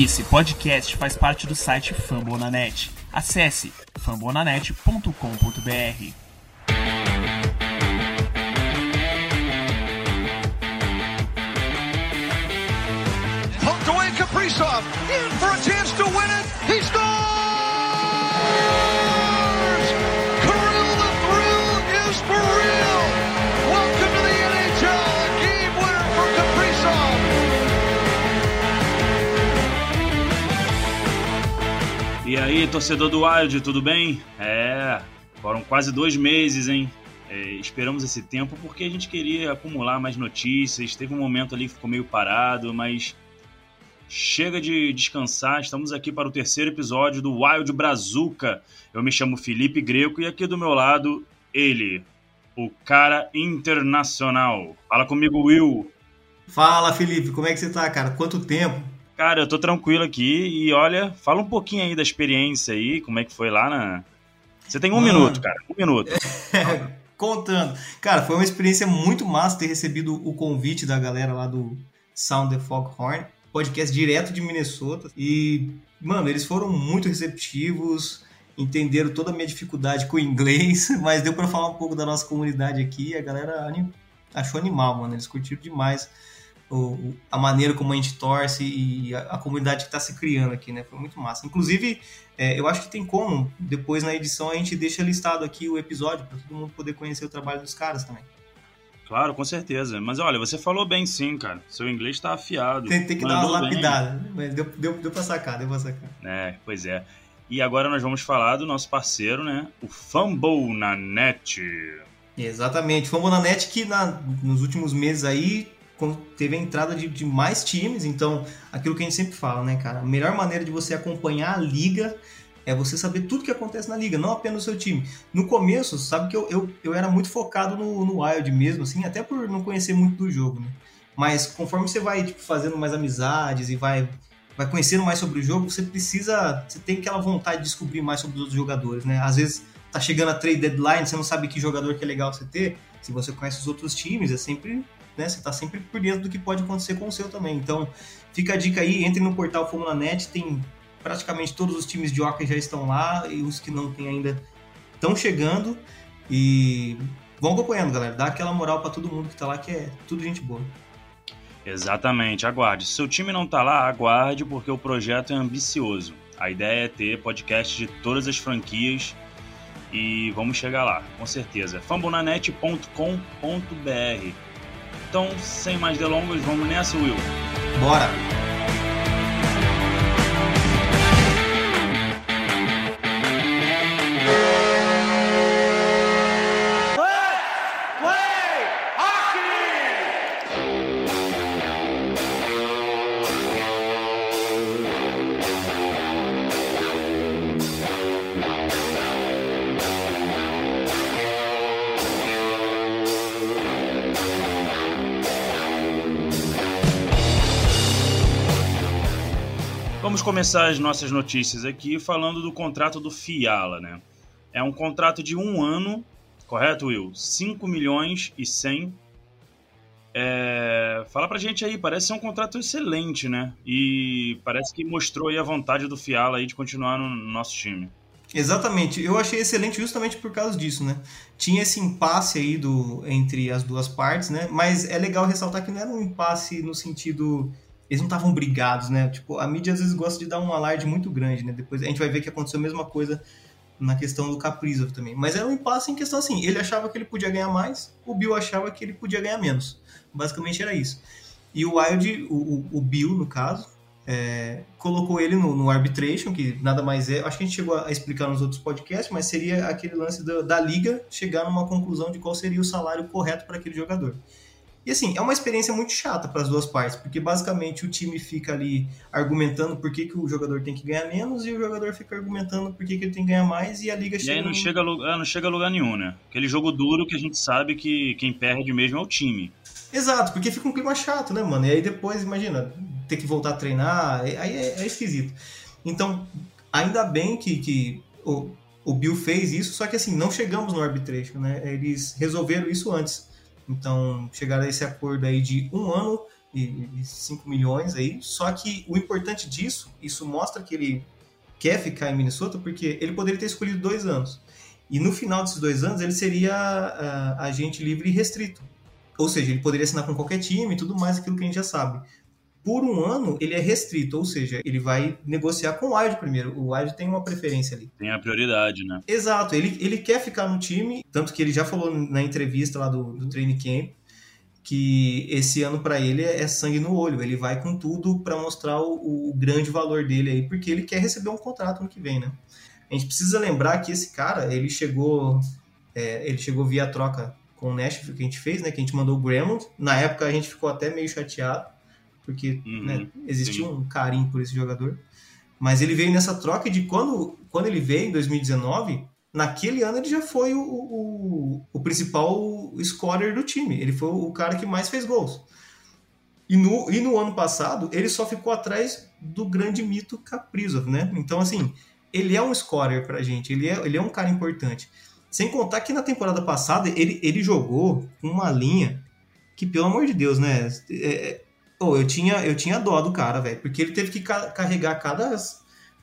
Esse podcast faz parte do site Fambonanet. Acesse fambonanet.com.br. Poked away Kaprizov. In for a chance to win it. He aí, torcedor do Wild, tudo bem? É, foram quase dois meses, hein? É, esperamos esse tempo porque a gente queria acumular mais notícias. Teve um momento ali que ficou meio parado, mas chega de descansar. Estamos aqui para o terceiro episódio do Wild Brazuca. Eu me chamo Felipe Greco e aqui do meu lado, ele, o cara internacional. Fala comigo, Will. Fala, Felipe, como é que você tá, cara? Quanto tempo? Cara, eu tô tranquilo aqui e olha, fala um pouquinho aí da experiência aí, como é que foi lá na. Você tem um Mano. minuto, cara, um minuto. Contando. Cara, foi uma experiência muito massa ter recebido o convite da galera lá do Sound the Foghorn, podcast direto de Minnesota. E, mano, eles foram muito receptivos, entenderam toda a minha dificuldade com o inglês, mas deu pra falar um pouco da nossa comunidade aqui. A galera achou animal, mano. Eles curtiram demais o- a maneira como a gente torce e a, a comunidade que tá se criando aqui, né? Foi muito massa. Inclusive, é, eu acho que tem como, depois na edição a gente deixa listado aqui o episódio para todo mundo poder conhecer o trabalho dos caras também. Claro, com certeza. Mas olha, você falou bem sim, cara. Seu inglês tá afiado. Tem, tem que dar uma bem. lapidada, mas deu, deu, deu pra sacar, deu pra sacar. É, pois é. E agora nós vamos falar do nosso parceiro, né? O Fumble na net. Exatamente. Fomos na net que na, nos últimos meses aí teve a entrada de, de mais times, então aquilo que a gente sempre fala, né, cara? A melhor maneira de você acompanhar a liga é você saber tudo que acontece na liga, não apenas o seu time. No começo, sabe que eu, eu, eu era muito focado no, no Wild mesmo, assim, até por não conhecer muito do jogo, né? Mas conforme você vai tipo, fazendo mais amizades e vai, vai conhecendo mais sobre o jogo, você precisa. Você tem aquela vontade de descobrir mais sobre os outros jogadores, né? Às vezes tá chegando a trade deadline, você não sabe que jogador que é legal você ter. Se você conhece os outros times, é sempre. Né, você tá sempre por dentro do que pode acontecer com o seu também. Então, fica a dica aí, entre no portal Fórmula Net, tem praticamente todos os times de hockey já estão lá e os que não tem ainda estão chegando. E vão acompanhando, galera. Dá aquela moral para todo mundo que tá lá, que é tudo gente boa. Exatamente, aguarde. Se seu time não tá lá, aguarde, porque o projeto é ambicioso. A ideia é ter podcast de todas as franquias e vamos chegar lá, com certeza. fambonanet.com.br Então, sem mais delongas, vamos nessa, Will. Bora! Começar as nossas notícias aqui falando do contrato do Fiala, né? É um contrato de um ano, correto, Will? 5 milhões e 100. É... Fala pra gente aí, parece ser um contrato excelente, né? E parece que mostrou aí a vontade do Fiala aí de continuar no nosso time. Exatamente, eu achei excelente justamente por causa disso, né? Tinha esse impasse aí do, entre as duas partes, né? Mas é legal ressaltar que não era um impasse no sentido. Eles não estavam brigados, né? Tipo, a mídia às vezes gosta de dar um alarde muito grande, né? Depois a gente vai ver que aconteceu a mesma coisa na questão do Kaprizov também. Mas era um impasse em questão assim: ele achava que ele podia ganhar mais, o Bill achava que ele podia ganhar menos. Basicamente era isso. E o Wild, o, o, Bill, no caso, é, colocou ele no, no arbitration, que nada mais é, acho que a gente chegou a explicar nos outros podcasts, mas seria aquele lance da liga chegar numa conclusão de qual seria o salário correto para aquele jogador. E assim, é uma experiência muito chata para as duas partes, porque basicamente o time fica ali argumentando por que, que o jogador tem que ganhar menos e o jogador fica argumentando por que, que ele tem que ganhar mais e a liga E chega. aí não num- chega, a lugar, não chega a lugar nenhum, né? Aquele jogo duro que a gente sabe que quem perde mesmo é o time. Exato, porque fica um clima chato, né, mano? E aí depois, imagina, ter que voltar a treinar, aí é, é esquisito. Então, ainda bem que, que o, o Bill fez isso, só que assim, não chegamos no arbitration, né? Eles resolveram isso antes. Então, chegaram a esse acordo aí de um ano, 5 milhões aí. Só que o importante disso, isso mostra que ele quer ficar em Minnesota porque ele poderia ter escolhido dois anos. E no final desses dois anos ele seria uh, agente livre e restrito. Ou seja, ele poderia assinar com qualquer time e tudo mais, aquilo que a gente já sabe. Por um ano, ele é restrito, ou seja, ele vai negociar com o Wild primeiro. O Wild tem uma preferência ali. Tem a prioridade, né? Exato, ele, ele quer ficar no time, tanto que ele já falou na entrevista lá do, do training camp que esse ano para ele é sangue no olho. Ele vai com tudo para mostrar o, o, grande valor dele aí, porque ele quer receber um contrato no que vem, né? A gente precisa lembrar que esse cara, ele chegou, é, ele chegou via troca com o Nashville que a gente fez, né? Que a gente mandou o Gremont. Na época a gente ficou até meio chateado, porque uhum, né, existia sim. um carinho por esse jogador. Mas ele veio nessa troca de quando, quando ele veio em 2019, naquele ano ele já foi o, o, o, principal scorer do time. Ele foi o cara que mais fez gols. E no, e no ano passado, ele só ficou atrás do grande mito Kaprizov, né? Então, assim, ele é um scorer pra gente, ele é, ele é um cara importante. Sem contar que na temporada passada ele, ele jogou uma linha que, pelo amor de Deus, né? É, oh, eu, tinha, eu tinha dó do cara, velho, porque ele teve que carregar cada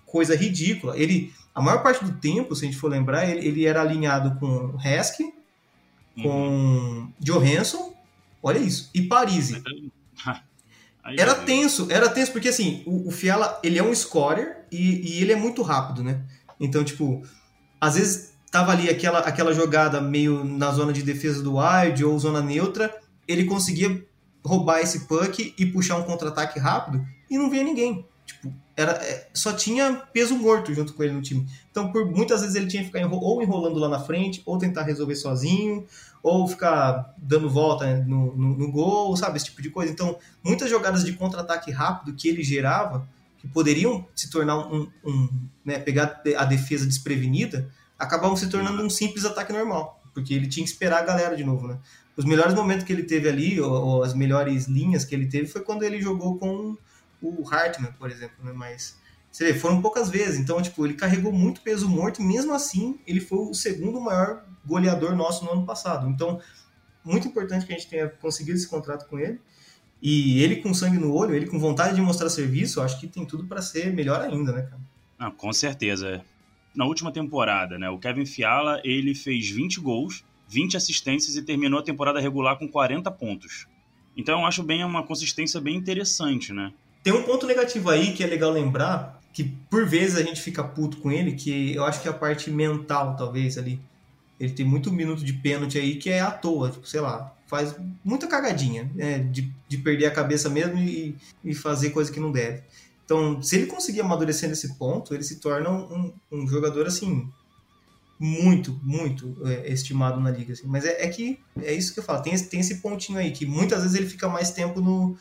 coisa ridícula. Ele, a maior parte do tempo, se a gente for lembrar, ele, ele era alinhado com Heskey, com uhum. Johansson, olha isso, e Parisi. Era tenso, era tenso, porque assim, o, o Fiala, ele é um scorer e, e, ele é muito rápido, né? Então, tipo, às vezes tava ali aquela, aquela jogada meio na zona de defesa do wide ou zona neutra, ele conseguia roubar esse puck e puxar um contra-ataque rápido e não via ninguém. Tipo, era, é, só tinha peso morto junto com ele no time. Então, por muitas vezes ele tinha que ficar enro ou enrolando lá na frente, ou tentar resolver sozinho, ou ficar dando volta no, no, no gol, sabe? Esse tipo de coisa. Então, muitas jogadas de contra-ataque rápido que ele gerava, que poderiam se tornar um. um né, pegar a defesa desprevenida, acabavam se tornando um simples ataque normal. Porque ele tinha que esperar a galera de novo, né? Os melhores momentos que ele teve ali, ou, ou as melhores linhas que ele teve, foi quando ele jogou com o Hartman, por exemplo, né? Mas você vê, foram poucas vezes. Então, tipo, ele carregou muito peso morto e mesmo assim ele foi o segundo maior goleador nosso no ano passado. Então, muito importante que a gente tenha conseguido esse contrato com ele. E ele com sangue no olho, ele com vontade de mostrar serviço, acho que tem tudo para ser melhor ainda, né, cara? Ah, com certeza. Na última temporada, né, o Kevin Fiala, ele fez 20 gols, 20 assistências e terminou a temporada regular com 40 pontos. Então eu acho bem uma consistência bem interessante, né? Tem um ponto negativo aí que é legal lembrar, que por vezes a gente fica puto com ele, que eu acho que é a parte mental, talvez, ali. Ele tem muito minuto de pênalti aí que é à toa, tipo, sei lá, faz muita cagadinha, né? De, de perder a cabeça mesmo e, e fazer coisa que não deve. Então, se ele conseguir amadurecer nesse ponto, ele se torna um, um jogador, assim, muito, muito é, estimado na liga. Assim. Mas é, é, que é isso que eu falo, tem, tem esse pontinho aí, que muitas vezes ele fica mais tempo no,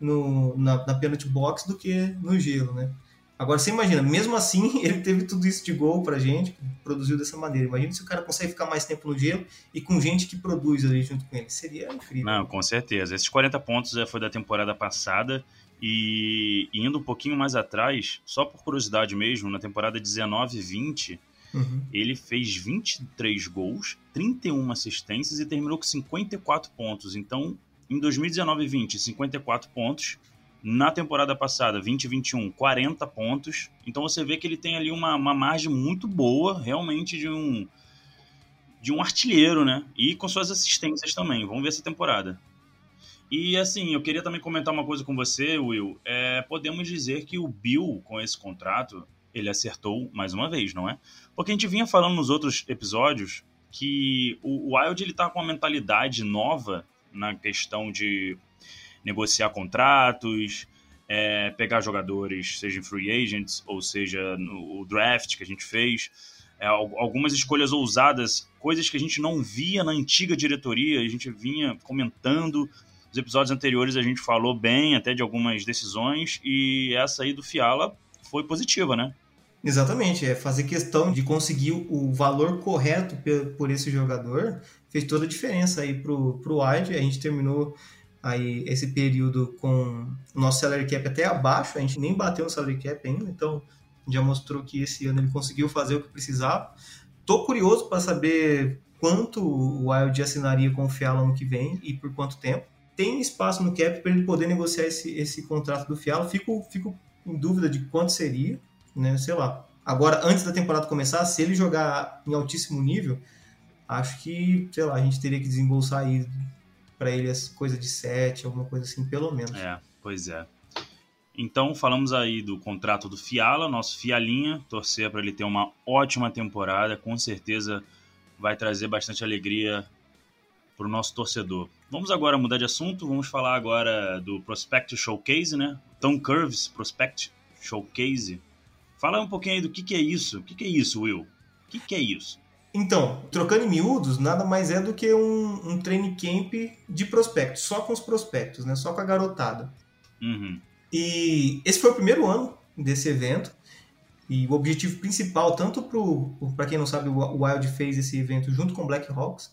no, na, na penalty box do que no gelo, né? Agora você imagina, mesmo assim, ele teve tudo isso de gol pra gente, produziu dessa maneira. Imagina se o cara consegue ficar mais tempo no gelo e com gente que produz ali junto com ele. Seria incrível. Não, com certeza. Esses 40 pontos já foi da temporada passada. E indo um pouquinho mais atrás, só por curiosidade mesmo, na temporada 19 e 20, uhum. ele fez 23 gols, 31 assistências e terminou com 54 pontos. Então, em 2019 e 20, 54 pontos. Na temporada passada, 20 e 21, 40 pontos. Então você vê que ele tem ali uma, uma margem muito boa, realmente, de um de um artilheiro, né? E com suas assistências também. Vamos ver essa temporada. E assim, eu queria também comentar uma coisa com você, Will. É, podemos dizer que o Bill, com esse contrato, ele acertou mais uma vez, não é? Porque a gente vinha falando nos outros episódios que o Wild ele tá com uma mentalidade nova na questão de negociar contratos, é, pegar jogadores, seja em free agents ou seja no draft que a gente fez, é, algumas escolhas ousadas, coisas que a gente não via na antiga diretoria, a gente vinha comentando. Nos episódios anteriores a gente falou bem até de algumas decisões e essa aí do Fiala foi positiva, né? Exatamente, é fazer questão de conseguir o valor correto por esse jogador fez toda a diferença aí pro, pro Wide. A gente terminou aí esse período com o nosso salary cap até abaixo, a gente nem bateu no salary cap ainda, então já mostrou que esse ano ele conseguiu fazer o que precisava. Tô curioso para saber quanto o Wild assinaria com o Fiala ano que vem e por quanto tempo. Tem espaço no cap para ele poder negociar esse, esse contrato do Fiala. Fico, fico em dúvida de quanto seria, né? Sei lá. Agora, antes da temporada começar, se ele jogar em altíssimo nível, acho que, sei lá, a gente teria que desembolsar aí para ele as coisa de 7, alguma coisa assim, pelo menos. É, pois é. Então, falamos aí do contrato do Fiala, nosso Fialinha, torcer para ele ter uma ótima temporada, com certeza vai trazer bastante alegria para o nosso torcedor. Vamos agora mudar de assunto, vamos falar agora do Prospect Showcase, né? Tom Curves Prospect Showcase. Fala um pouquinho aí do que, que é isso. O que, que é isso, Will? O que, que é isso? Então, trocando em miúdos, nada mais é do que um, um training camp de prospectos, só com os prospectos, né? Só com a garotada. Uhum. E esse foi o primeiro ano desse evento. E o objetivo principal, tanto para quem não sabe, o Wild fez esse evento junto com o Blackhawks,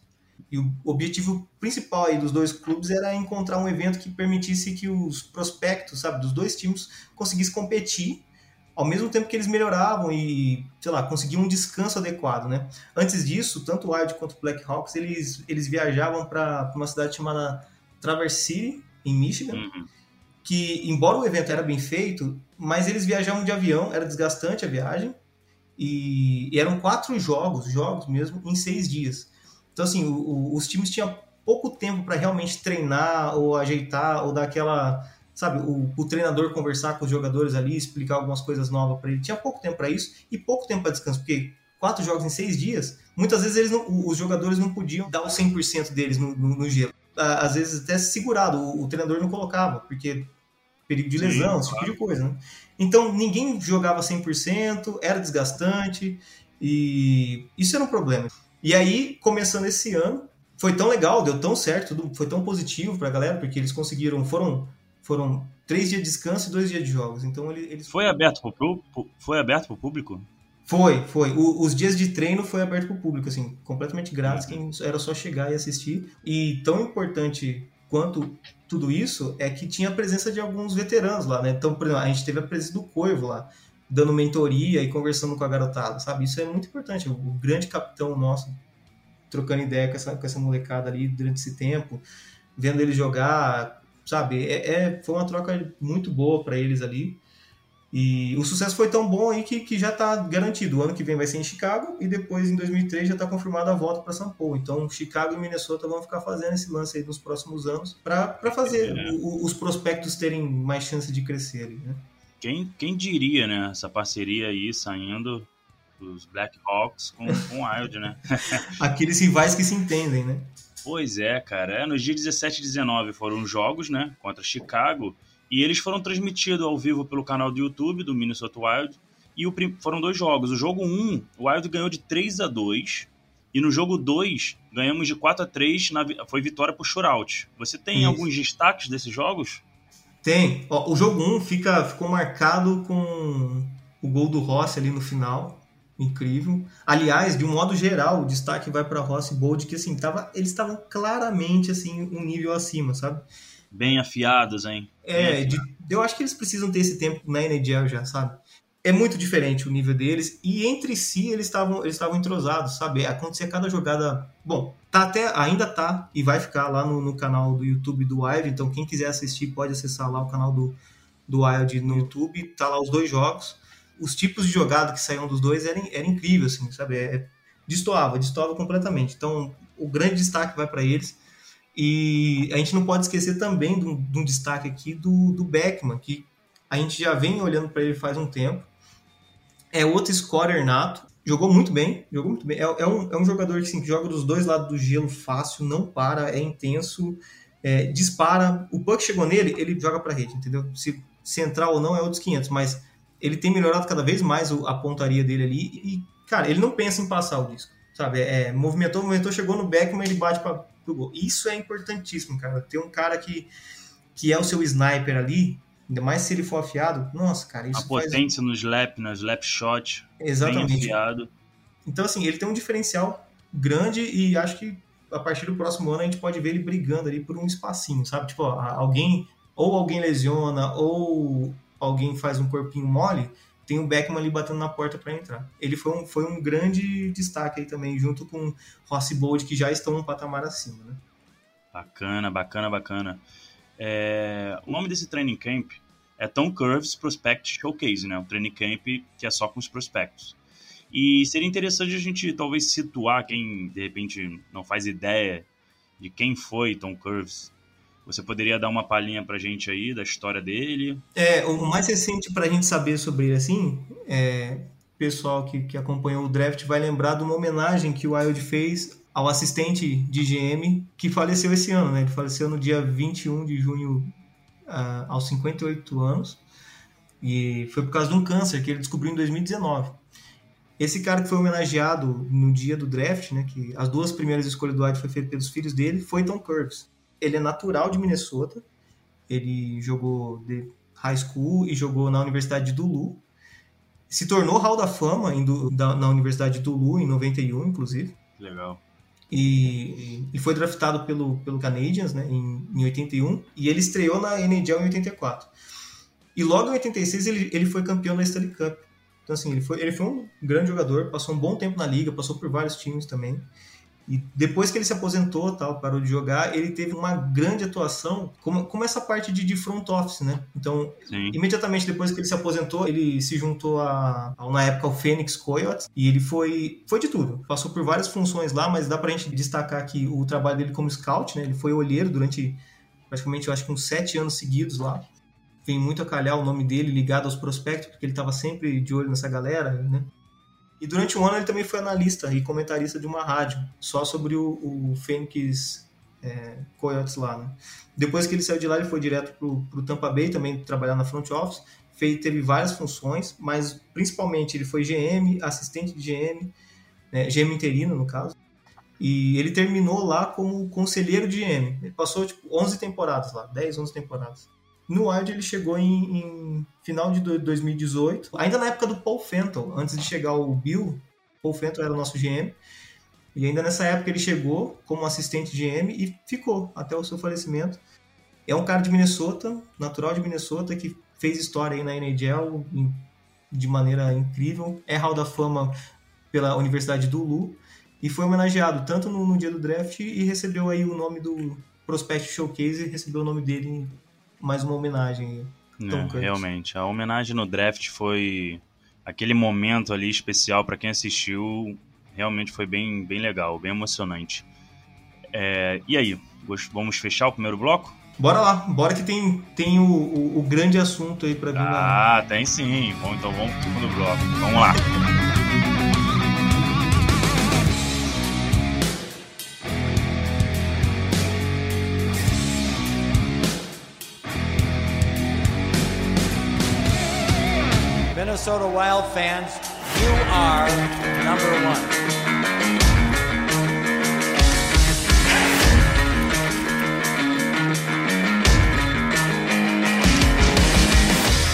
e o objetivo principal aí dos dois clubes era encontrar um evento que permitisse que os prospectos, sabe, dos dois times conseguissem competir ao mesmo tempo que eles melhoravam e, sei lá, conseguiam um descanso adequado, né? Antes disso, tanto o Wild quanto o Blackhawks, eles, eles viajavam para uma cidade chamada Traverse City, em Michigan, Uhum. que, embora o evento era bem feito, mas eles viajavam de avião, era desgastante a viagem, e, e eram quatro jogos, jogos mesmo, em seis dias. Então, assim, o- o- os times tinham pouco tempo para realmente treinar ou ajeitar ou dar aquela, sabe, o, o treinador conversar com os jogadores ali, explicar algumas coisas novas para ele. Tinha pouco tempo para isso e pouco tempo para descanso, porque quatro jogos em seis dias, muitas vezes eles não- os jogadores não podiam dar o 100% deles no, no, no gelo. Às vezes até segurado, o, o treinador não colocava, porque perigo de Sim, lesão, esse tipo claro. de coisa, né? Então, ninguém jogava 100%, era desgastante, e isso era um problema. E aí, começando esse ano, foi tão legal, deu tão certo, foi tão positivo pra galera, porque eles conseguiram, foram, foram três dias de descanso e dois dias de jogos. Então, ele- eles... Foi aberto pu- foi aberto pro público? Foi, foi. O- os dias de treino foi aberto para o público, assim, completamente grátis, quem era só chegar e assistir. E tão importante quanto tudo isso é que tinha a presença de alguns veteranos lá, né? Então, por exemplo, a gente teve a presença do Coivo lá, dando mentoria e conversando com a garotada, sabe? Isso é muito importante. O grande capitão nosso trocando ideia com essa, com essa molecada ali durante esse tempo, vendo eles jogar, sabe? É, é- foi uma troca muito boa para eles ali. E o sucesso foi tão bom aí que, que já está garantido. O ano que vem vai ser em Chicago e depois, em 2003, já está confirmada a volta para São Paulo. Então, Chicago e Minnesota vão ficar fazendo esse lance aí nos próximos anos para fazer É. o- os prospectos terem mais chance de crescer. ali, Né? Quem, quem diria, né? Essa parceria aí saindo dos Blackhawks com, com o Wild, né? Aqueles rivais que se entendem, né? Pois é, cara. É, nos dias 17 e 19 foram jogos, né? Contra Chicago. E eles foram transmitidos ao vivo pelo canal do YouTube do Minnesota Wild. E o foram dois jogos. O jogo 1, o Wild ganhou de 3 a 2 E no jogo 2, ganhamos de 4 a 3 na Foi vitória por shootout. Você tem Isso. alguns destaques desses jogos? Tem. Ó, o jogo 1 fica, ficou marcado com o gol do Rossi ali no final. Incrível. Aliás, de um modo geral, o destaque vai para Rossi e Bold, que assim, tava, eles estavam claramente assim, um nível acima, sabe? Bem afiados, hein? É, de- eu acho que eles precisam ter esse tempo na NHL já, sabe? É muito diferente o nível deles e entre si eles estavam eles estavam entrosados, sabe? Acontecia cada jogada. Bom, tá até ainda tá e vai ficar lá no, no canal do YouTube do Wild, então quem quiser assistir pode acessar lá o canal do, do Wild no YouTube, tá lá os dois jogos. Os tipos de jogada que saíam dos dois eram, era incrível, assim, sabe? É, é- destoava, destoava completamente. Então, o grande destaque vai para eles. E a gente não pode esquecer também de um, de um destaque aqui do, do Beckman, que a gente já vem olhando para ele faz um tempo. É outro scorer nato, jogou muito bem, jogou muito bem. É, é um, é um jogador que, assim, que joga dos dois lados do gelo fácil, não para, é intenso, é, dispara. O puck chegou nele, ele joga para rede, entendeu? Se, entrar ou não é outros 500, mas ele tem melhorado cada vez mais a pontaria dele ali e, cara, ele não pensa em passar o disco, sabe? É, movimentou, movimentou, chegou no Beckman, ele bate para pro gol. Isso é importantíssimo, cara. Ter um cara que, que é o seu sniper ali, ainda mais se ele for afiado, nossa, cara, isso A faz... potência no slap, no slap shot. Bem Exatamente. afiado. Então, assim, ele tem um diferencial grande e acho que a partir do próximo ano a gente pode ver ele brigando ali por um espacinho, sabe? Tipo, ó, alguém, ou alguém lesiona, ou alguém faz um corpinho mole, tem o Beckman ali batendo na porta para entrar. Ele foi um, foi um grande destaque aí também, junto com Rossi Bold, que já estão um patamar acima, né? Bacana, bacana, bacana. É, o nome desse training camp é Tom Curves Prospect Showcase, né? Um training camp que é só com os prospectos. E seria interessante a gente talvez situar quem de repente não faz ideia de quem foi Tom Curves. Você poderia dar uma palhinha pra gente aí da história dele? É, o mais recente pra gente saber sobre ele assim, é, pessoal que, que acompanhou o draft vai lembrar de uma homenagem que o Wild fez ao assistente de GM que faleceu esse ano, né? Ele faleceu no dia 21 de junho, uh, aos 58 anos, e foi por causa de um câncer que ele descobriu em 2019. Esse cara que foi homenageado no dia do draft, né, que as duas primeiras escolhas do Wild foi feito pelos filhos dele, foi Tom Curves. Ele é natural de Minnesota, ele jogou de high school e jogou na Universidade de Duluth, se tornou Hall da Fama da, na Universidade de Duluth em 91, inclusive. Legal e, e foi draftado pelo, pelo Canadiens né, em, em 81 e ele estreou na NHL em 84. E logo em 86 ele, ele foi campeão da Stanley Cup. Então, assim, ele foi, ele foi um grande jogador, passou um bom tempo na liga, passou por vários times também. E depois que ele se aposentou, tal, parou de jogar, ele teve uma grande atuação como, como essa parte de, de front office, né? Então, Sim. imediatamente depois que ele se aposentou, ele se juntou a, a, na época ao Phoenix Coyotes e ele foi foi de tudo. Passou por várias funções lá, mas dá pra gente destacar aqui o trabalho dele como scout, né? Ele foi olheiro durante praticamente, eu acho que uns sete anos seguidos lá. Vem muito a calhar o nome dele ligado aos prospectos, porque ele estava sempre de olho nessa galera, né? E durante um ano ele também foi analista e comentarista de uma rádio, só sobre o, o Phoenix é, Coyotes lá. Né? Depois que ele saiu de lá, ele foi direto para o Tampa Bay, também trabalhar na front office. Fez, teve várias funções, mas principalmente ele foi GM, assistente de GM, né, GM interino no caso. E ele terminou lá como conselheiro de GM. Ele passou tipo 11 temporadas lá, 10, 11 temporadas. No Wild ele chegou em, em, final de 2018, ainda na época do Paul Fenton, antes de chegar o Bill, Paul Fenton era o nosso GM, e ainda nessa época ele chegou como assistente GM e ficou até o seu falecimento. É um cara de Minnesota, natural de Minnesota, que fez história aí na NHL de maneira incrível. É Hall da Fama pela Universidade do Lu e foi homenageado tanto no, no, dia do draft e recebeu aí o nome do Prospect Showcase recebeu o nome dele mais uma homenagem. É, realmente, a homenagem no draft foi aquele momento ali especial para quem assistiu. Realmente foi bem, bem legal, bem emocionante. É, e aí, vamos fechar o primeiro bloco? Bora lá, bora que tem, tem o, o, o grande assunto aí para vir. Ah, tem sim. Bom, então vamos pro segundo bloco. Vamos lá. Minnesota Wild fans, you are number one.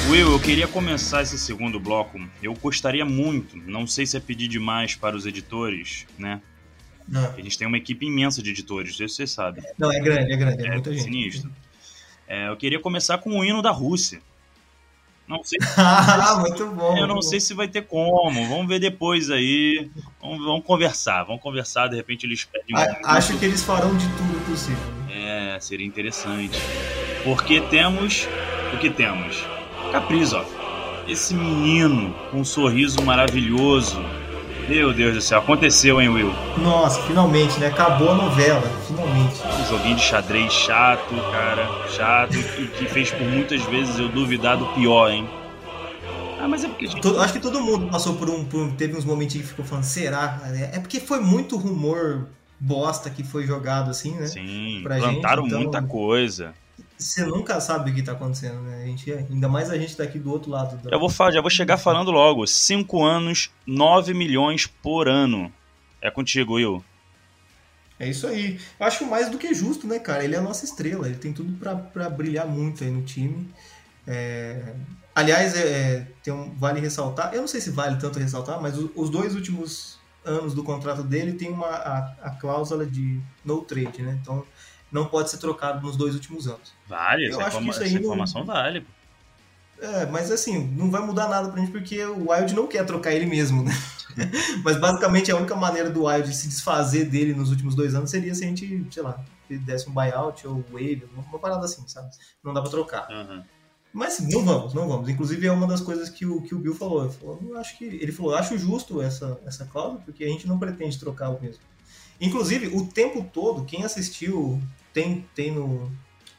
Will, eu queria começar esse segundo bloco. Eu gostaria muito, não sei se é pedir demais para os editores, né? Não. A gente tem uma equipe imensa de editores, isso você sabe. Não, é grande, é grande, é, é muita gente. Sinistro. É, eu queria começar com o hino da Rússia. Não sei. ah, muito bom. Eu não sei se vai ter como. Vamos ver depois aí. Vamos, vamos conversar. Vamos conversar. De repente eles pedem. Um... Acho que eles farão de tudo possível. É, seria interessante. Porque temos o que temos? Kaprizov. Esse menino com um sorriso maravilhoso meu Deus do céu, aconteceu, hein, Will? Nossa, finalmente, né? Acabou a novela, finalmente. Um joguinho de xadrez chato, cara, chato, e que fez por muitas vezes eu duvidar do pior, hein? Ah, mas é porque. Gente... Todo, acho que todo mundo passou por um, por Teve uns momentos que ficou falando, será? É, é porque foi muito rumor bosta que foi jogado assim, né? Sim, plantaram gente, então... muita coisa você nunca sabe o que está acontecendo, né? A gente, ainda mais a gente daqui do outro lado. Da... Já vou, já vou chegar falando logo. 5 anos, 9 milhões por ano. É contigo, Will. É isso aí. Eu acho mais do que justo, né, cara? Ele é a nossa estrela. Ele tem tudo para brilhar muito aí no time. É... Aliás, é, é, tem um, vale ressaltar. Eu não sei se vale tanto ressaltar, mas o, os dois últimos anos do contrato dele tem uma, a, a cláusula de no trade, né? Então não pode ser trocado nos dois últimos anos. Vale, eu acho que isso aí essa informação não... vale. É, mas assim, não vai mudar nada pra gente porque o Wild não quer trocar ele mesmo, né? mas basicamente a única maneira do Wild se desfazer dele nos últimos dois anos seria se a gente, sei lá, desse um buyout ou wave, uma parada assim, sabe? Não dá pra trocar. Aham. Mas não vamos, não vamos. Inclusive é uma das coisas que o, que o Bill falou. Ele falou, "Eu acho que ele falou, "Eu acho justo essa, essa cláusula, porque a gente não pretende trocar o mesmo. Inclusive, o tempo todo, quem assistiu, tem, tem no,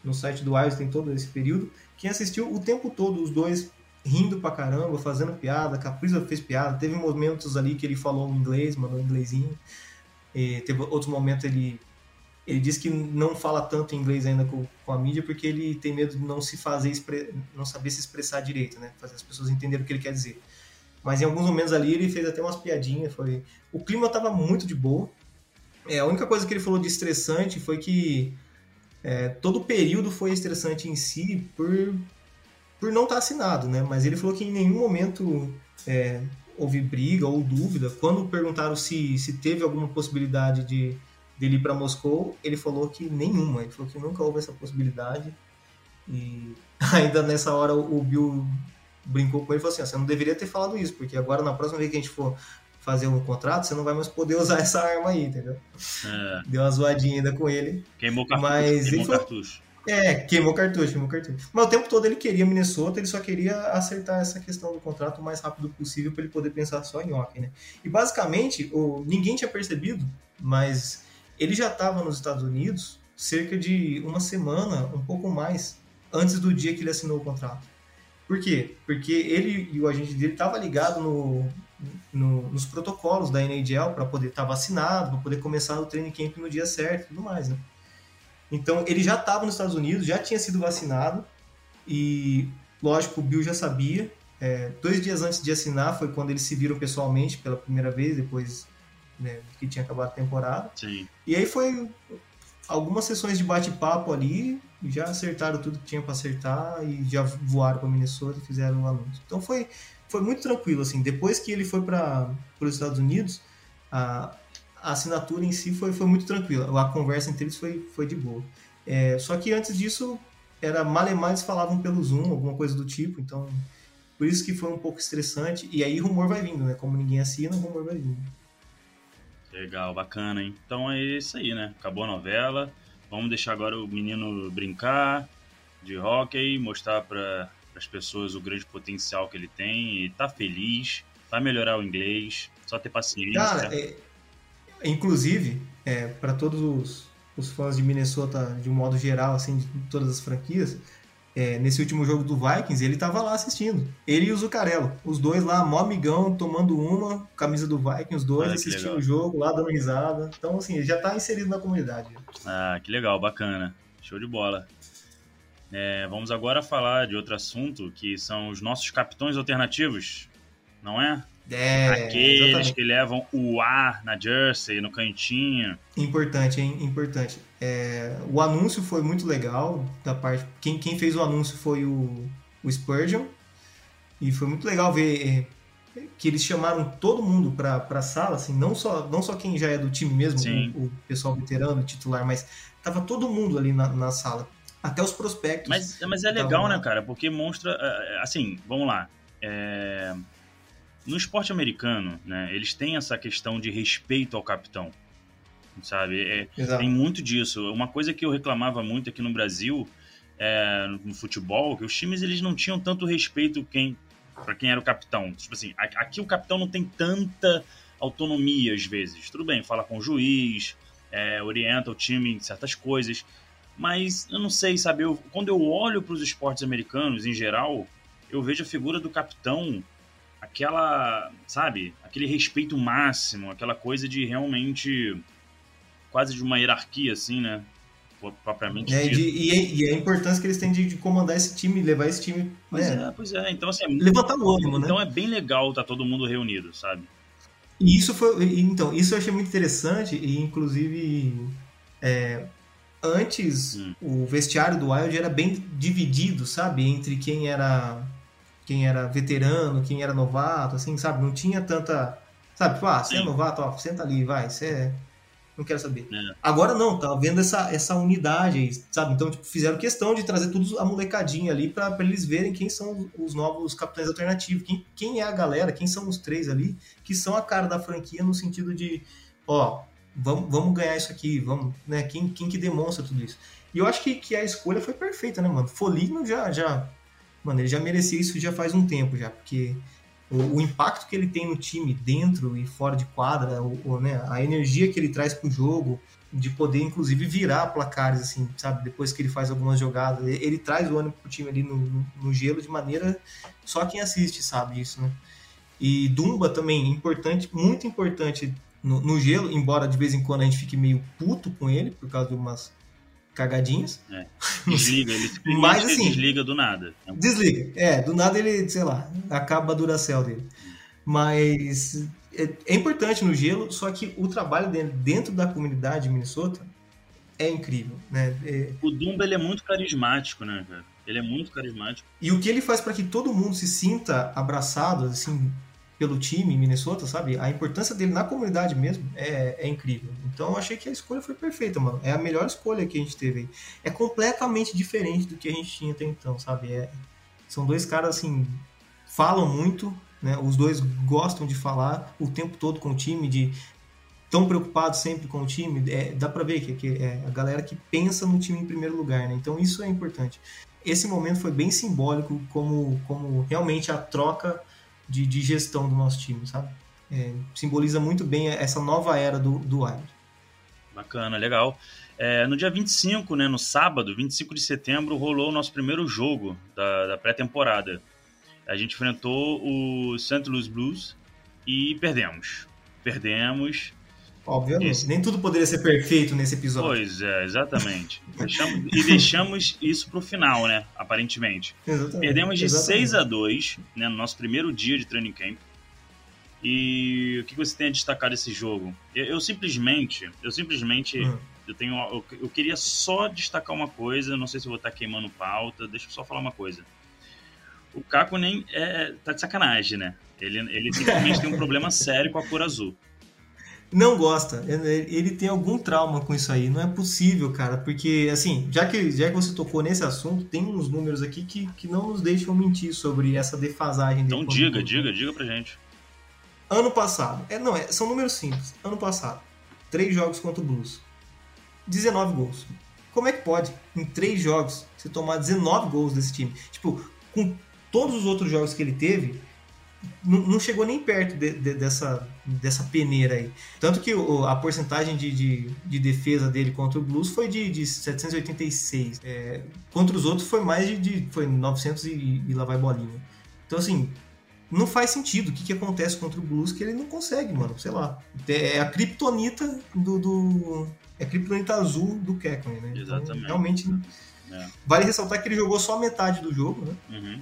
no site do Wives, tem todo esse período, quem assistiu o tempo todo, os dois rindo pra caramba, fazendo piada, Capriza fez piada, teve momentos ali que ele falou inglês, mandou um inglesinho, e teve outros momentos ele ele disse que não fala tanto inglês ainda com, com a mídia porque ele tem medo de não se fazer não saber se expressar direito, né? Fazer as pessoas entenderem o que ele quer dizer. Mas em alguns momentos ali ele fez até umas piadinhas, foi o clima tava muito de boa. É, a única coisa que ele falou de estressante foi que é, todo o período foi estressante em si por, por não estar assinado, né? Mas ele falou que em nenhum momento é, houve briga ou dúvida. Quando perguntaram se, se teve alguma possibilidade de dele ir para Moscou, ele falou que nenhuma. Ele falou que nunca houve essa possibilidade. E ainda nessa hora o Bill brincou com ele e falou assim: "Ah, você não deveria ter falado isso, porque agora na próxima vez que a gente for fazer um contrato, você não vai mais poder usar essa arma aí, entendeu? É, Deu uma zoadinha ainda com ele. queimou o cartucho. Mas queimou cartucho. É, queimou cartucho, queimou cartucho. Mas o tempo todo ele queria Minnesota, ele só queria acertar essa questão do contrato o mais rápido possível para ele poder pensar só em hockey, né? E basicamente, o, ninguém tinha percebido, mas ele já estava nos Estados Unidos cerca de uma semana, um pouco mais, antes do dia que ele assinou o contrato. Por quê? Porque ele e o agente dele estavam ligados no, no- nos protocolos da NHL para poder estar vacinado, para poder começar o training camp no dia certo e tudo mais, né? Então ele já estava nos Estados Unidos, já tinha sido vacinado e, lógico, o Bill já sabia. É, dois dias antes de assinar foi quando eles se viram pessoalmente pela primeira vez, depois né, que tinha acabado a temporada. Sim. E aí foi algumas sessões de bate-papo ali, já acertaram tudo que tinha para acertar e já voaram para Minnesota e fizeram o anúncio. Então foi, foi muito tranquilo assim. Depois que ele foi para os Estados Unidos, a, a assinatura em si foi, foi muito tranquila. A conversa entre eles foi, foi de boa. É, só que antes disso era malemar eles falavam pelo Zoom, alguma coisa do tipo. Então por isso que foi um pouco estressante. E aí rumor vai vindo, né? Como ninguém assina, rumor vai vindo. Legal, bacana, hein? Então é isso aí, né? Acabou a novela. Vamos deixar agora o menino brincar de hockey, mostrar para as pessoas o grande potencial que ele tem e tá feliz, vai melhorar o inglês, só ter paciência. Cara, é- inclusive, é, para todos os, os fãs de Minnesota, de um modo geral, assim, de todas as franquias, é, nesse último jogo do Vikings, ele tava lá assistindo. Ele e o Zucarello. Os dois lá, mó amigão, tomando uma, camisa do Vikings, os dois Olha assistindo o jogo lá, dando risada. Então, assim, ele já tá inserido na comunidade. Ah, que legal, bacana. Show de bola. É, vamos agora falar de outro assunto, que são os nossos capitões alternativos, não é? É, Aqueles exatamente. que levam o ar na jersey, no cantinho. Importante, hein? Importante. É, o anúncio foi muito legal da parte. Quem, quem fez o anúncio foi o, o Spurgeon. E foi muito legal ver é, que eles chamaram todo mundo pra, pra sala, assim, não só, não só quem já é do time mesmo, o, o pessoal veterano, titular, mas tava todo mundo ali na, na sala. Até os prospectos. Mas, mas é Então, legal, vamos né, cara? Porque mostra. eh, Assim, vamos lá. É, No esporte americano, né, eles têm essa questão de respeito ao capitão. Sabe? É, tem muito disso. Uma coisa que eu reclamava muito aqui no Brasil, é, no futebol, que os times eles não tinham tanto respeito quem para quem era o capitão. Tipo assim, aqui o capitão não tem tanta autonomia às vezes. Tudo bem, fala com o juiz, é, orienta o time em certas coisas, mas eu não sei, sabe? Eu, quando eu olho para os esportes americanos em geral, eu vejo a figura do capitão aquela, sabe, aquele respeito máximo, aquela coisa de realmente quase de uma hierarquia assim, né? Propriamente É, e, de- e- e a importância que eles têm de, de comandar esse time, levar esse time. Pois né, é, pois é. Então, assim, é- Levantar o ânimo, né? então é bem legal tá todo mundo reunido, sabe? E isso foi. Então, isso eu achei muito interessante, e inclusive. é, antes, Hum. o vestiário do Wild era bem dividido, sabe? Entre quem era. Quem era veterano, quem era novato, assim, sabe? Não tinha tanta. Sabe, tipo, ah, você é Sim. novato, ó, senta ali, vai, você é. Não quero saber. É. Agora não, tá vendo essa, essa unidade aí, sabe? Então, tipo, fizeram questão de trazer tudo a molecadinha ali pra pra eles verem quem são os novos capitães alternativos, quem, quem é a galera, quem são os três ali, que são a cara da franquia no sentido de, ó, vamos, vamos ganhar isso aqui, vamos, né? Quem, quem que demonstra tudo isso? E eu acho que, que a escolha foi perfeita, né, mano? Folino já, já, mano, ele já merecia isso já faz um tempo já, porque o, o impacto que ele tem no time dentro e fora de quadra, o, o, né, a energia que ele traz pro jogo, de poder inclusive virar placares, assim, sabe? Depois que ele faz algumas jogadas, ele, ele traz o ânimo pro time ali no, no, no, gelo de maneira só quem assiste sabe disso, né? E Dumba também, importante, muito importante no, no, gelo, embora de vez em quando a gente fique meio puto com ele por causa de umas cagadinhas. É. Desliga, ele Mas, assim, desliga do nada. Desliga, é, do nada ele, sei lá, acaba a duração dele. Mas é, é, importante no gelo, só que o trabalho dele dentro da comunidade de Minnesota é incrível, né? É... O Dumba ele é muito carismático, né, cara? Ele é muito carismático. E o que ele faz para que todo mundo se sinta abraçado, assim, pelo time em Minnesota, sabe? A importância dele na comunidade mesmo é, é, incrível. Então eu achei que a escolha foi perfeita, mano. É a melhor escolha que a gente teve aí. É completamente diferente do que a gente tinha até então, sabe? É, são dois caras assim, falam muito, né? Os dois gostam de falar o tempo todo com o time, de tão preocupados sempre com o time. É, dá pra ver que, que é a galera que pensa no time em primeiro lugar, né? Então isso é importante. Esse momento foi bem simbólico, como, como realmente a troca de, de gestão do nosso time, sabe? É, simboliza muito bem essa nova era do, do Wild. Bacana, legal. É, no dia 25, né, no sábado, 25 de setembro, rolou o nosso primeiro jogo da, da pré-temporada. A gente enfrentou o St. Louis Blues e perdemos. Perdemos. Obviamente, Esse... nem tudo poderia ser perfeito nesse episódio. Pois é, exatamente. deixamos, e deixamos isso pro final, né? Aparentemente. Exatamente, Perdemos de exatamente. 6 a 2 né, no nosso primeiro dia de training camp. E o que você tem a destacar desse jogo? Eu, eu simplesmente, eu simplesmente, Hum. eu tenho, eu, eu queria só destacar uma coisa. Não sei se eu vou estar queimando pauta. Deixa eu só falar uma coisa. O Caco nem é, tá de sacanagem, né? Ele, ele simplesmente tem um problema sério com a cor azul. Não gosta. Ele tem algum trauma com isso aí. Não é possível, cara. Porque, assim, já que, já que você tocou nesse assunto, tem uns números aqui que, que não nos deixam mentir sobre essa defasagem dele. Então diga, diga, diga pra gente. Ano passado. É, não, é, são números simples. Ano passado. Três jogos contra o Blues. 19 gols. Como é que pode, em três jogos, você tomar 19 gols desse time? Tipo, com todos os outros jogos que ele teve, não, não chegou nem perto de- de- dessa, dessa peneira aí. Tanto que o- a porcentagem de, de, de defesa dele contra o Blues foi de, de 786. É, contra os outros foi mais de, de foi 900 e, e lá vai bolinha. Então, assim, não faz sentido. O que, que acontece contra o Blues que ele não consegue, mano? Sei lá. É a criptonita do. do- é a criptonita azul do Kekkonen, né? Então, Exatamente. realmente. É. Vale ressaltar que ele jogou só a metade do jogo, né? Uhum.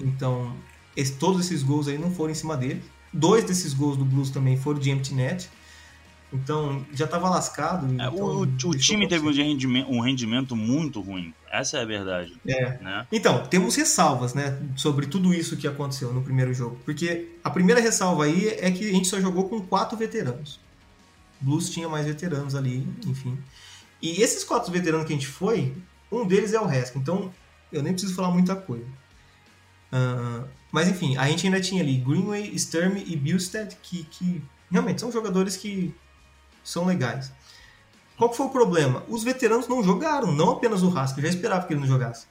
Então, esse- todos esses gols aí não foram em cima dele. Dois desses gols do Blues também foram de empty net. Então, já tava lascado. É, então, o, o time teve um rendimento, um rendimento muito ruim. Essa é a verdade. É. Né? Então, temos ressalvas, né, sobre tudo isso que aconteceu no primeiro jogo. Porque a primeira ressalva aí é que a gente só jogou com quatro veteranos. Blues tinha mais veteranos ali, enfim. E esses quatro veteranos que a gente foi, um deles é o Haskell. Então, eu nem preciso falar muita coisa. Ah, mas enfim, a gente ainda tinha ali Greenway, Sturm e Billstead, que, que realmente são jogadores que são legais. Qual foi o problema? Os veteranos não jogaram, não apenas o Haskell, eu já esperava que ele não jogasse.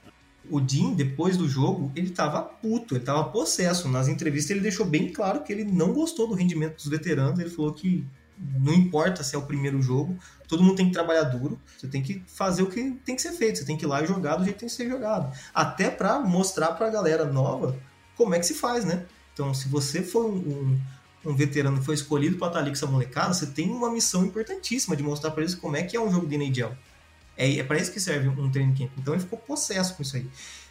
O Dean, depois do jogo, ele tava puto, ele tava possesso. Nas entrevistas ele deixou bem claro que ele não gostou do rendimento dos veteranos, ele falou que não importa se é o primeiro jogo, todo mundo tem que trabalhar duro, você tem que fazer o que tem que ser feito, você tem que ir lá e jogar do jeito que tem que ser jogado. Até pra mostrar pra galera nova como é que se faz, né? Então, se você for um, um, um veterano foi escolhido para estar ali com essa molecada, você tem uma missão importantíssima de mostrar para eles como é que é um jogo de NHL. É, é para isso que serve um training camp. Então ele ficou possesso com isso aí.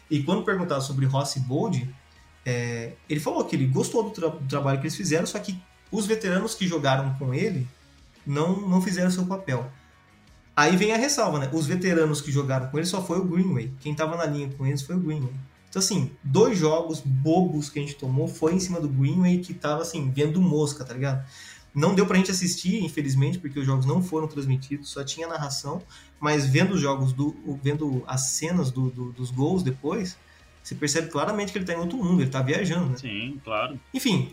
E quando perguntado sobre Rossi Bold, é, ele falou que ele gostou do, tra- do trabalho que eles fizeram, só que os veteranos que jogaram com ele não, não fizeram seu papel. Aí vem a ressalva, né? Os veteranos que jogaram com ele só foi o Greenway. Quem tava na linha com eles foi o Greenway. Então, assim, dois jogos bobos que a gente tomou foi em cima do Greenway que tava, assim, vendo mosca, tá ligado? Não deu pra gente assistir, infelizmente, porque os jogos não foram transmitidos, só tinha narração, mas vendo os jogos, do, vendo as cenas do, do- dos gols depois, você percebe claramente que ele tá em outro mundo, ele tá viajando, né? Sim, claro. Enfim.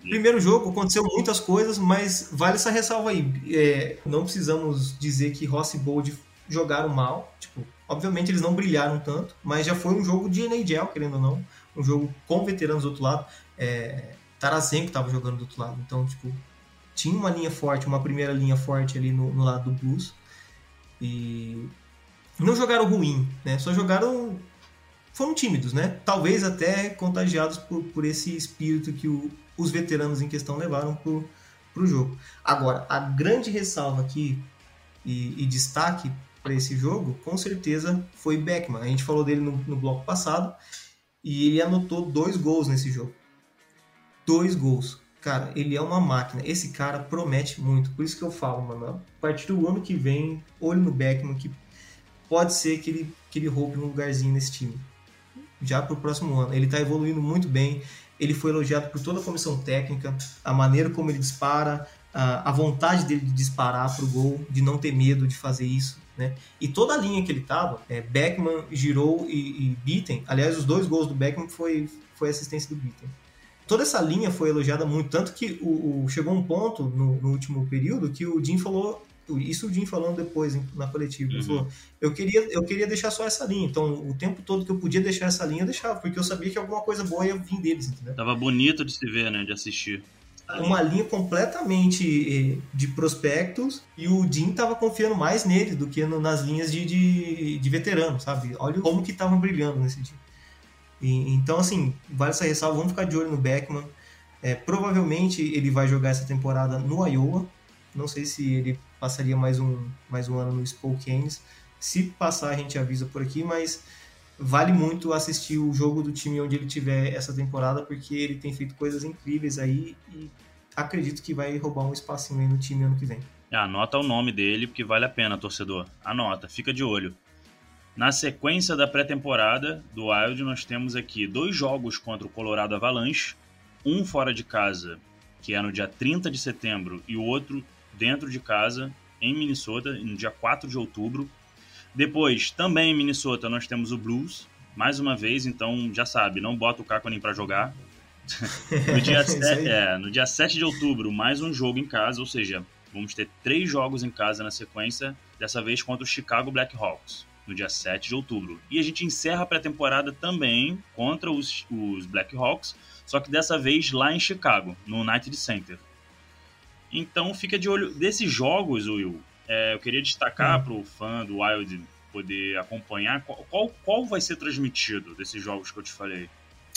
Primeiro jogo, aconteceu muitas coisas, mas vale essa ressalva aí. É, não precisamos dizer que Ross e Bold jogaram mal. Tipo, obviamente eles não brilharam tanto, mas já foi um jogo de NHL, querendo ou não. Um jogo com veteranos do outro lado. É, Tarasenko estava jogando do outro lado. Então, tipo, tinha uma linha forte, uma primeira linha forte ali no, no lado do Blues. E não jogaram ruim, né? Só jogaram foram tímidos, né? Talvez até contagiados por, por esse espírito que o, os veteranos em questão levaram para o jogo. Agora, a grande ressalva aqui e, e destaque para esse jogo, com certeza, foi Beckman. A gente falou dele no, no bloco passado e ele anotou dois gols nesse jogo. Dois gols. Cara, ele é uma máquina. Esse cara promete muito. Por isso que eu falo, mano. A partir do ano que vem, olho no Beckman, que pode ser que ele, que ele roube um lugarzinho nesse time. Já para o próximo ano. Ele está evoluindo muito bem. Ele foi elogiado por toda a comissão técnica, a maneira como ele dispara, a, vontade dele de disparar para o gol, de não ter medo de fazer isso. Né? E toda a linha que ele estava, é, Beckman, Girou e, e Bitten, aliás, os dois gols do Beckman foi, foi assistência do Bitten toda essa linha foi elogiada muito, tanto que o, o chegou um ponto no, no, último período que o Jim falou, isso o Jim falando depois na coletiva, uhum. ele falou, eu queria, eu queria deixar só essa linha, então o tempo todo que eu podia deixar essa linha, eu deixava, porque eu sabia que alguma coisa boa ia vir deles, entendeu? Tava bonito de se ver, né, de assistir. Uma linha completamente eh, de prospectos e o Jim tava confiando mais neles do que nas linhas de, de, de veterano, sabe? Olha como que estavam brilhando nesse dia. E, então, assim, vale essa ressalva, vamos ficar de olho no Beckman. É, provavelmente ele vai jogar essa temporada no Iowa. Não sei se ele passaria mais um, mais um ano no Spokanes. Se passar, a gente avisa por aqui, mas vale muito assistir o jogo do time onde ele tiver essa temporada, porque ele tem feito coisas incríveis aí e acredito que vai roubar um espacinho aí no time ano que vem. Anota o nome dele, porque vale a pena, torcedor. Anota, fica de olho. Na sequência da pré-temporada do Wild, nós temos aqui dois jogos contra o Colorado Avalanche, um fora de casa, que é no dia 30 de setembro, e o outro dentro de casa, em Minnesota, no dia 4 de outubro. Depois, também em Minnesota, nós temos o Blues, mais uma vez, então já sabe, não bota o Kakonin para jogar. no, dia é, no dia 7 de outubro, mais um jogo em casa, ou seja, vamos ter três jogos em casa na sequência, dessa vez contra o Chicago Blackhawks no dia 7 de outubro. E a gente encerra a pré-temporada também contra os, os Blackhawks, só que dessa vez lá em Chicago, no United Center. Então fica de olho. Desses jogos, Will, é, eu queria destacar hum. para o fã do Wild poder acompanhar qual, qual, qual vai ser transmitido desses jogos que eu te falei.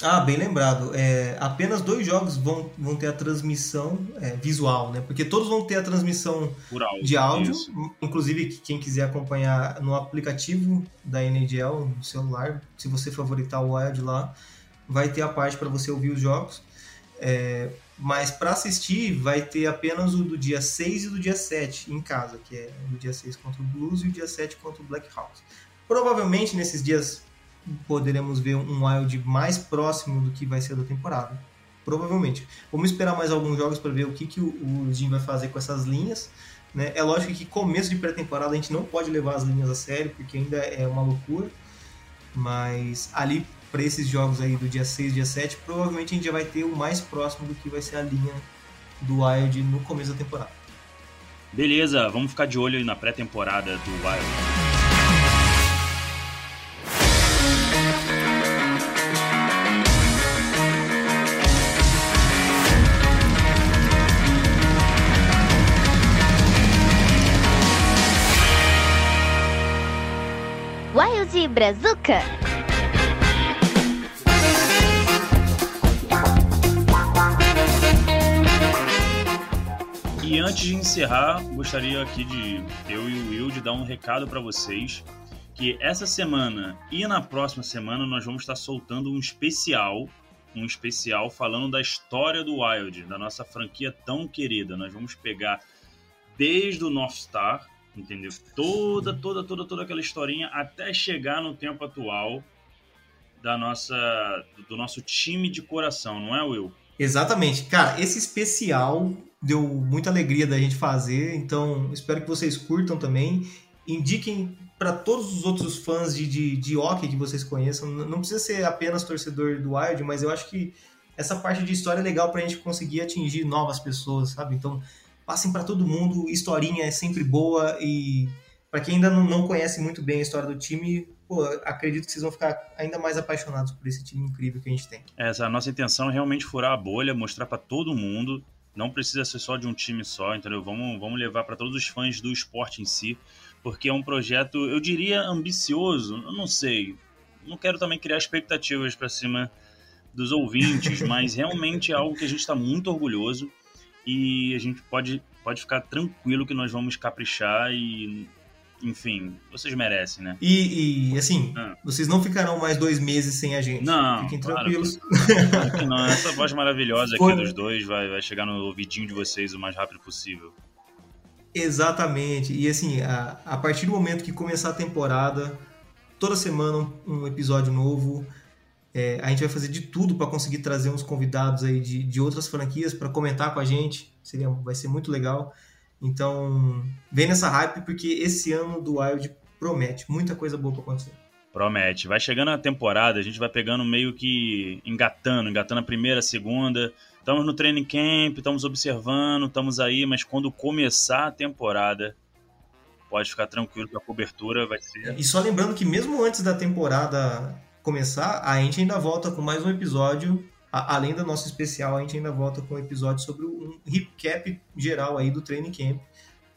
Ah, bem lembrado. É, apenas dois jogos vão, vão ter a transmissão é, visual, né? Porque todos vão ter a transmissão áudio, de áudio. Isso. Inclusive, quem quiser acompanhar no aplicativo da NHL, no celular, se você favoritar o Wild lá, vai ter a parte para você ouvir os jogos. É, mas para assistir, vai ter apenas o do dia 6 e do dia 7 em casa, que é o dia 6 contra o Blues e o dia 7 contra o Blackhawks. Provavelmente nesses dias poderemos ver um Wild mais próximo do que vai ser da temporada. Provavelmente. Vamos esperar mais alguns jogos para ver o que, que o, o Jim vai fazer com essas linhas. Né? É lógico que começo de pré-temporada a gente não pode levar as linhas a sério, porque ainda é uma loucura. Mas ali, para esses jogos aí do dia 6 dia 7, provavelmente a gente já vai ter o mais próximo do que vai ser a linha do Wild no começo da temporada. Beleza, vamos ficar de olho aí na pré-temporada do Wild. Wild Brazuca. E antes de encerrar, gostaria aqui de eu e o Will de dar um recado para vocês que essa semana e na próxima semana nós vamos estar soltando um especial, um especial falando da história do Wild, da nossa franquia tão querida. Nós vamos pegar desde o North Star, entendeu? Toda, toda, toda, toda aquela historinha até chegar no tempo atual da nossa, do nosso time de coração, não é, Will? Exatamente. Cara, esse especial deu muita alegria da gente fazer, então espero que vocês curtam também. Indiquem para todos os outros fãs de, de, de hockey que vocês conheçam. Não precisa ser apenas torcedor do Wild, mas eu acho que essa parte de história é legal pra gente conseguir atingir novas pessoas, sabe? Então, passem para todo mundo, historinha é sempre boa e para quem ainda não, não conhece muito bem a história do time, pô, acredito que vocês vão ficar ainda mais apaixonados por esse time incrível que a gente tem. Essa a nossa intenção é realmente furar a bolha, mostrar para todo mundo. Não precisa ser só de um time só, entendeu? Vamos, vamos levar para todos os fãs do esporte em si, porque é um projeto, eu diria, ambicioso. Eu não sei, não quero também criar expectativas para cima dos ouvintes, mas realmente é algo que a gente está muito orgulhoso e a gente pode, pode ficar tranquilo que nós vamos caprichar e enfim, vocês merecem, né? E, e assim, ah. vocês não ficarão mais dois meses sem a gente. Não. Fiquem tranquilos. Claro que, claro que não. Essa voz maravilhosa aqui Foi... dos dois vai, vai chegar no ouvidinho de vocês o mais rápido possível. Exatamente. E assim, a, a partir do momento que começar a temporada, toda semana um episódio novo. É, a gente vai fazer de tudo para conseguir trazer uns convidados aí de, de outras franquias para comentar com a gente. Seria, vai ser muito legal. Então, vem nessa hype porque esse ano do Wild promete muita coisa boa para acontecer. Promete. Vai chegando a temporada, a gente vai pegando meio que engatando, engatando a primeira, a segunda. Estamos no training camp, estamos observando, estamos aí, mas quando começar a temporada, pode ficar tranquilo que a cobertura vai ser. E só lembrando que mesmo antes da temporada começar, a gente ainda volta com mais um episódio. A, além do nosso especial, a gente ainda volta com um episódio sobre um recap geral aí do training camp,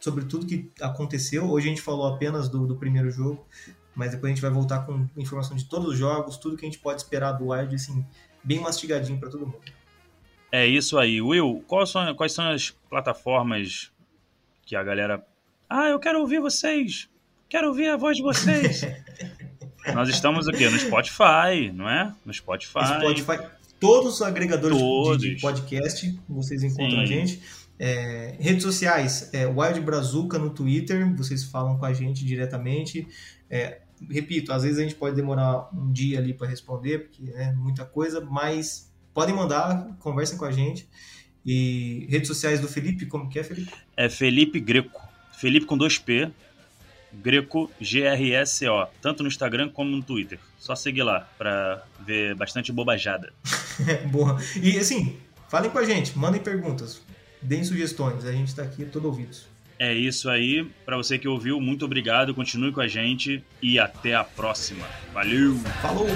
sobre tudo que aconteceu. Hoje a gente falou apenas do, do primeiro jogo, mas depois a gente vai voltar com informação de todos os jogos, tudo que a gente pode esperar do Wild, assim, bem mastigadinho para todo mundo. É isso aí. Will, quais são, quais são as plataformas que a galera. Ah, eu quero ouvir vocês! Quero ouvir a voz de vocês! Nós estamos aqui no Spotify, não é? No Spotify. Spotify. Todos os agregadores Todos. De, de, podcast, vocês encontram Sim. a gente. É, redes sociais, é, Wild Brazuca no Twitter, vocês falam com a gente diretamente. É, repito, às vezes a gente pode demorar um dia ali para responder, porque é muita coisa, mas podem mandar, conversem com a gente. E redes sociais do Felipe, como que é, Felipe? É Felipe Greco. Felipe com dois P, Greco, G-R-S-O, tanto no Instagram como no Twitter. Só seguir lá para ver bastante bobajada. Boa. E assim, falem com a gente, mandem perguntas, deem sugestões, a gente está aqui todo ouvidos. É isso aí. Para você que ouviu, muito obrigado. Continue com a gente e até a próxima. Valeu! Falou!